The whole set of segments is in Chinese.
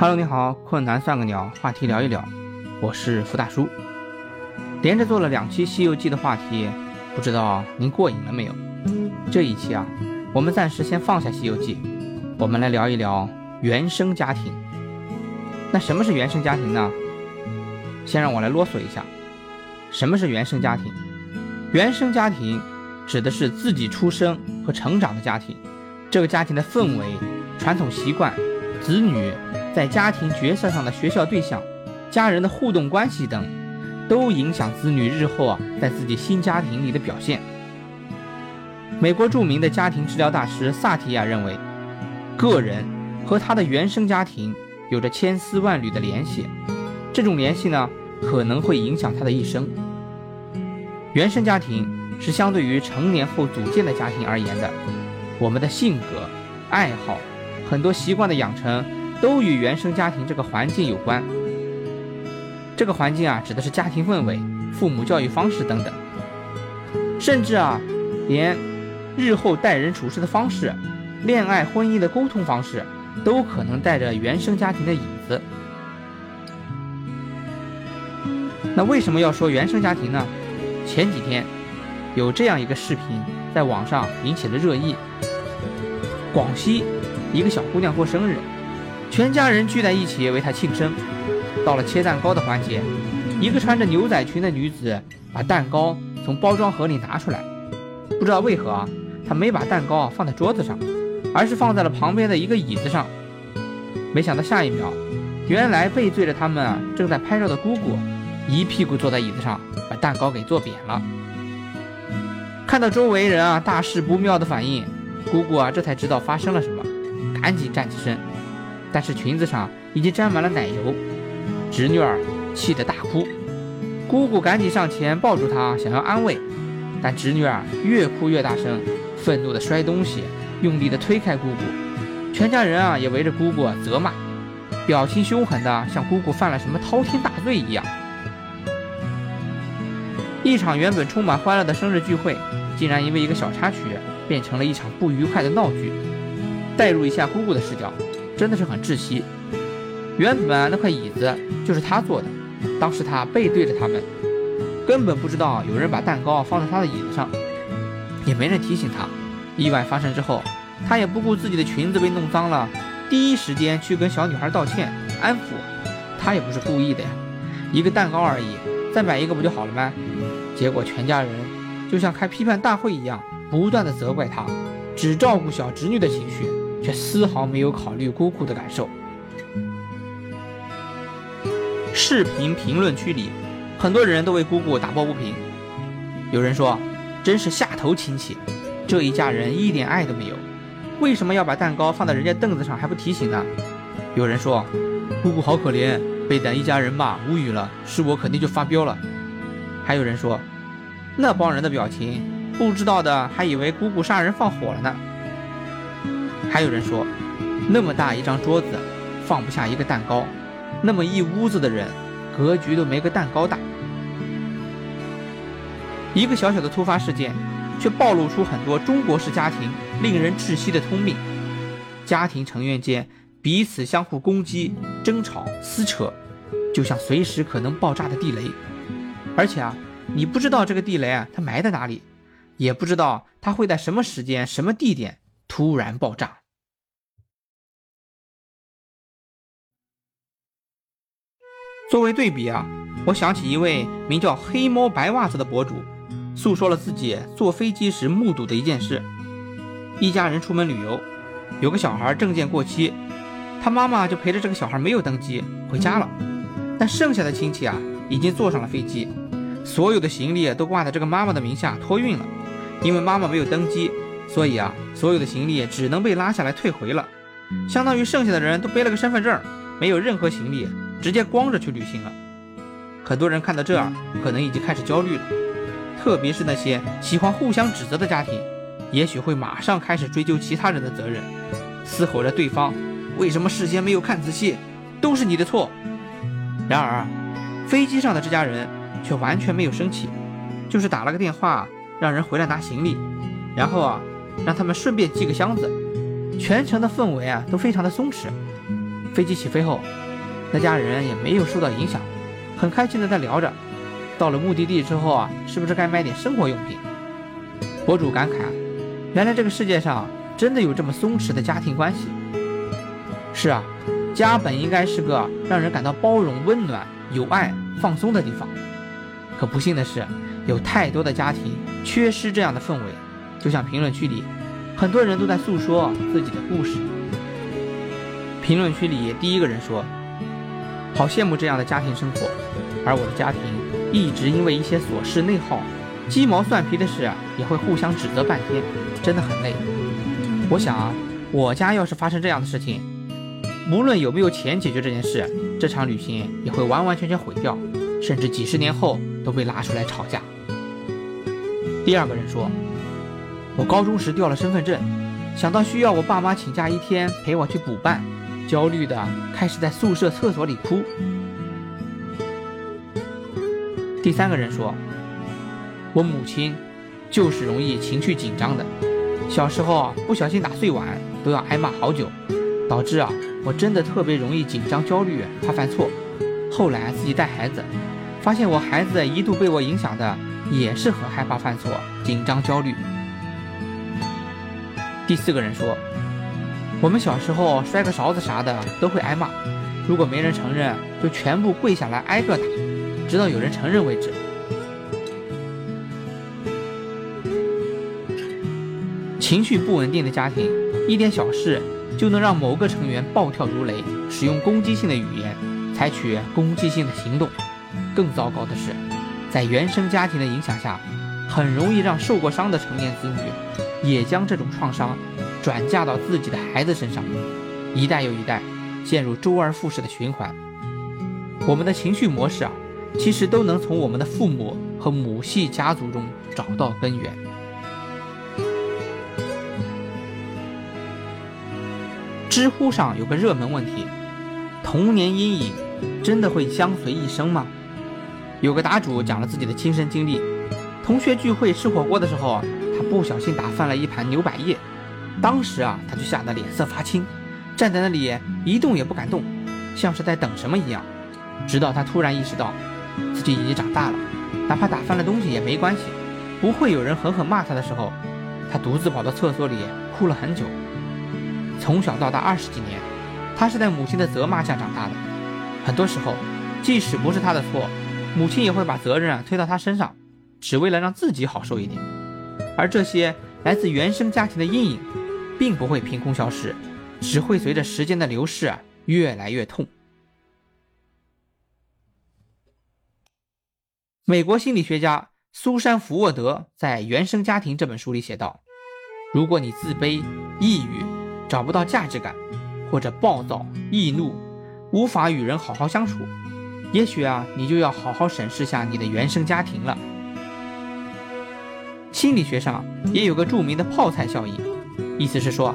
Hello，你好，困难算个鸟，话题聊一聊，我是福大叔，连着做了两期《西游记》的话题，不知道您过瘾了没有？这一期啊，我们暂时先放下《西游记》，我们来聊一聊原生家庭。那什么是原生家庭呢？先让我来啰嗦一下，什么是原生家庭？原生家庭指的是自己出生和成长的家庭，这个家庭的氛围、传统习惯、子女在家庭角色上的学校对象、家人的互动关系等，都影响子女日后啊在自己新家庭里的表现。美国著名的家庭治疗大师萨提亚认为，个人和他的原生家庭有着千丝万缕的联系，这种联系呢可能会影响他的一生。原生家庭是相对于成年后组建的家庭而言的，我们的性格、爱好、很多习惯的养成都与原生家庭这个环境有关。这个环境啊，指的是家庭氛围、父母教育方式等等，甚至啊，连日后待人处事的方式、恋爱婚姻的沟通方式，都可能带着原生家庭的影子。那为什么要说原生家庭呢？前几天，有这样一个视频在网上引起了热议。广西一个小姑娘过生日，全家人聚在一起为他庆生。到了切蛋糕的环节，一个穿着牛仔裙的女子把蛋糕从包装盒里拿出来，不知道为何，她没把蛋糕放在桌子上，而是放在了旁边的一个椅子上。没想到下一秒，原来背对着他们正在拍照的姑姑。一屁股坐在椅子上，把蛋糕给坐扁了。看到周围人啊大事不妙的反应，姑姑啊这才知道发生了什么，赶紧站起身，但是裙子上已经沾满了奶油，侄女儿气得大哭。姑姑赶紧上前抱住她，想要安慰，但侄女儿越哭越大声，愤怒的摔东西，用力的推开姑姑。全家人啊也围着姑姑责骂，表情凶狠的像姑姑犯了什么滔天大罪一样。一场原本充满欢乐的生日聚会，竟然因为一个小插曲变成了一场不愉快的闹剧。代入一下姑姑的视角，真的是很窒息。原本那块椅子就是他坐的，当时他背对着他们，根本不知道有人把蛋糕放在他的椅子上，也没人提醒他。意外发生之后，他也不顾自己的裙子被弄脏了，第一时间去跟小女孩道歉安抚。他也不是故意的呀，一个蛋糕而已，再买一个不就好了吗？结果全家人就像开批判大会一样，不断的责怪他，只照顾小侄女的情绪，却丝毫没有考虑姑姑的感受。视频评论区里，很多人都为姑姑打抱不平。有人说：“真是下头亲戚，这一家人一点爱都没有，为什么要把蛋糕放在人家凳子上还不提醒呢？”有人说：“姑姑好可怜，被咱一家人骂，无语了，是我肯定就发飙了。”还有人说。那帮人的表情，不知道的还以为姑姑杀人放火了呢。还有人说，那么大一张桌子放不下一个蛋糕，那么一屋子的人，格局都没个蛋糕大。一个小小的突发事件，却暴露出很多中国式家庭令人窒息的通病：家庭成员间彼此相互攻击、争吵、撕扯，就像随时可能爆炸的地雷。而且啊。你不知道这个地雷啊，它埋在哪里，也不知道它会在什么时间、什么地点突然爆炸。作为对比啊，我想起一位名叫“黑猫白袜子”的博主，诉说了自己坐飞机时目睹的一件事：一家人出门旅游，有个小孩证件过期，他妈妈就陪着这个小孩没有登机回家了，但剩下的亲戚啊，已经坐上了飞机。所有的行李都挂在这个妈妈的名下托运了，因为妈妈没有登机，所以啊，所有的行李只能被拉下来退回了，相当于剩下的人都背了个身份证，没有任何行李，直接光着去旅行了。很多人看到这儿，可能已经开始焦虑了，特别是那些喜欢互相指责的家庭，也许会马上开始追究其他人的责任，嘶吼着对方为什么事先没有看仔细，都是你的错。然而，飞机上的这家人。却完全没有生气，就是打了个电话让人回来拿行李，然后啊，让他们顺便寄个箱子。全程的氛围啊都非常的松弛。飞机起飞后，那家人也没有受到影响，很开心的在聊着。到了目的地之后啊，是不是该买点生活用品？博主感慨，原来这个世界上真的有这么松弛的家庭关系。是啊，家本应该是个让人感到包容、温暖、有爱、放松的地方。可不幸的是，有太多的家庭缺失这样的氛围。就像评论区里，很多人都在诉说自己的故事。评论区里第一个人说：“好羡慕这样的家庭生活，而我的家庭。”一直因为一些琐事内耗，鸡毛蒜皮的事也会互相指责半天，真的很累。我想啊，我家要是发生这样的事情，无论有没有钱解决这件事，这场旅行也会完完全全毁掉，甚至几十年后都被拉出来吵架。第二个人说，我高中时掉了身份证，想到需要我爸妈请假一天陪我去补办，焦虑的开始在宿舍厕所里哭。第三个人说：“我母亲就是容易情绪紧张的，小时候不小心打碎碗都要挨骂好久，导致啊我真的特别容易紧张焦虑，怕犯错。后来自己带孩子，发现我孩子一度被我影响的也是很害怕犯错，紧张焦虑。”第四个人说：“我们小时候摔个勺子啥的都会挨骂，如果没人承认，就全部跪下来挨个打。”直到有人承认为止。情绪不稳定的家庭，一点小事就能让某个成员暴跳如雷，使用攻击性的语言，采取攻击性的行动。更糟糕的是，在原生家庭的影响下，很容易让受过伤的成年子女也将这种创伤转嫁到自己的孩子身上，一代又一代陷入周而复始的循环。我们的情绪模式啊！其实都能从我们的父母和母系家族中找到根源。知乎上有个热门问题：童年阴影真的会相随一生吗？有个答主讲了自己的亲身经历：同学聚会吃火锅的时候，他不小心打翻了一盘牛百叶，当时啊，他就吓得脸色发青，站在那里一动也不敢动，像是在等什么一样。直到他突然意识到。自己已经长大了，哪怕打翻了东西也没关系，不会有人狠狠骂他的时候，他独自跑到厕所里哭了很久。从小到大二十几年，他是在母亲的责骂下长大的。很多时候，即使不是他的错，母亲也会把责任啊推到他身上，只为了让自己好受一点。而这些来自原生家庭的阴影，并不会凭空消失，只会随着时间的流逝越来越痛。美国心理学家苏珊·福沃德在《原生家庭》这本书里写道：“如果你自卑、抑郁、找不到价值感，或者暴躁、易怒，无法与人好好相处，也许啊，你就要好好审视下你的原生家庭了。”心理学上也有个著名的泡菜效应，意思是说，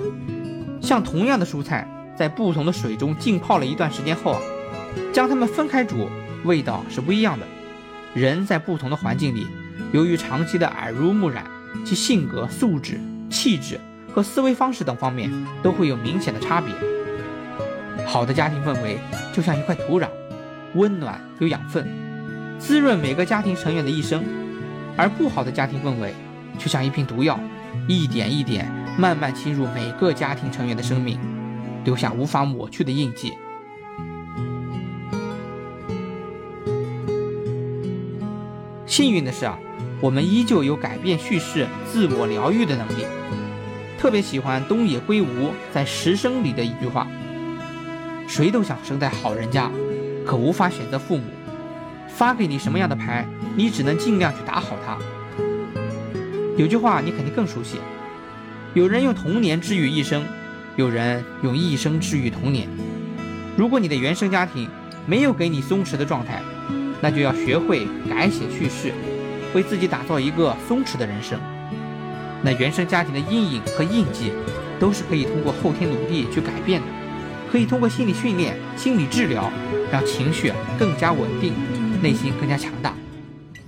像同样的蔬菜，在不同的水中浸泡了一段时间后，将它们分开煮，味道是不一样的。人在不同的环境里，由于长期的耳濡目染，其性格、素质、气质和思维方式等方面都会有明显的差别。好的家庭氛围就像一块土壤，温暖有养分，滋润每个家庭成员的一生；而不好的家庭氛围就像一瓶毒药，一点一点慢慢侵入每个家庭成员的生命，留下无法抹去的印记。幸运的是啊，我们依旧有改变叙事、自我疗愈的能力。特别喜欢东野圭吾在《十生》里的一句话：“谁都想生在好人家，可无法选择父母。发给你什么样的牌，你只能尽量去打好它。”有句话你肯定更熟悉：有人用童年治愈一生，有人用一生治愈童年。如果你的原生家庭没有给你松弛的状态，那就要学会改写叙事，为自己打造一个松弛的人生。那原生家庭的阴影和印记，都是可以通过后天努力去改变的，可以通过心理训练、心理治疗，让情绪更加稳定，内心更加强大，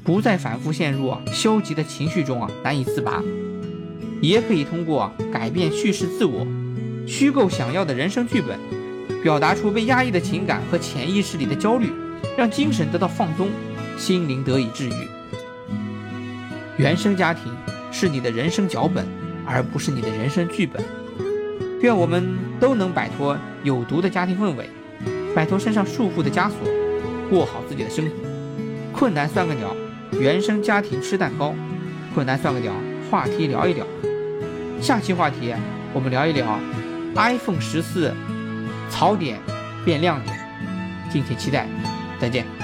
不再反复陷入消极的情绪中啊难以自拔。也可以通过改变叙事自我，虚构想要的人生剧本，表达出被压抑的情感和潜意识里的焦虑，让精神得到放松，心灵得以治愈。原生家庭是你的人生脚本，而不是你的人生剧本。愿我们都能摆脱有毒的家庭氛围，摆脱身上束缚的枷锁，过好自己的生活。困难算个鸟，原生家庭吃蛋糕。困难算个鸟，话题聊一聊。下期话题我们聊一聊 iPhone 十四槽点变亮点，敬请期待。再见。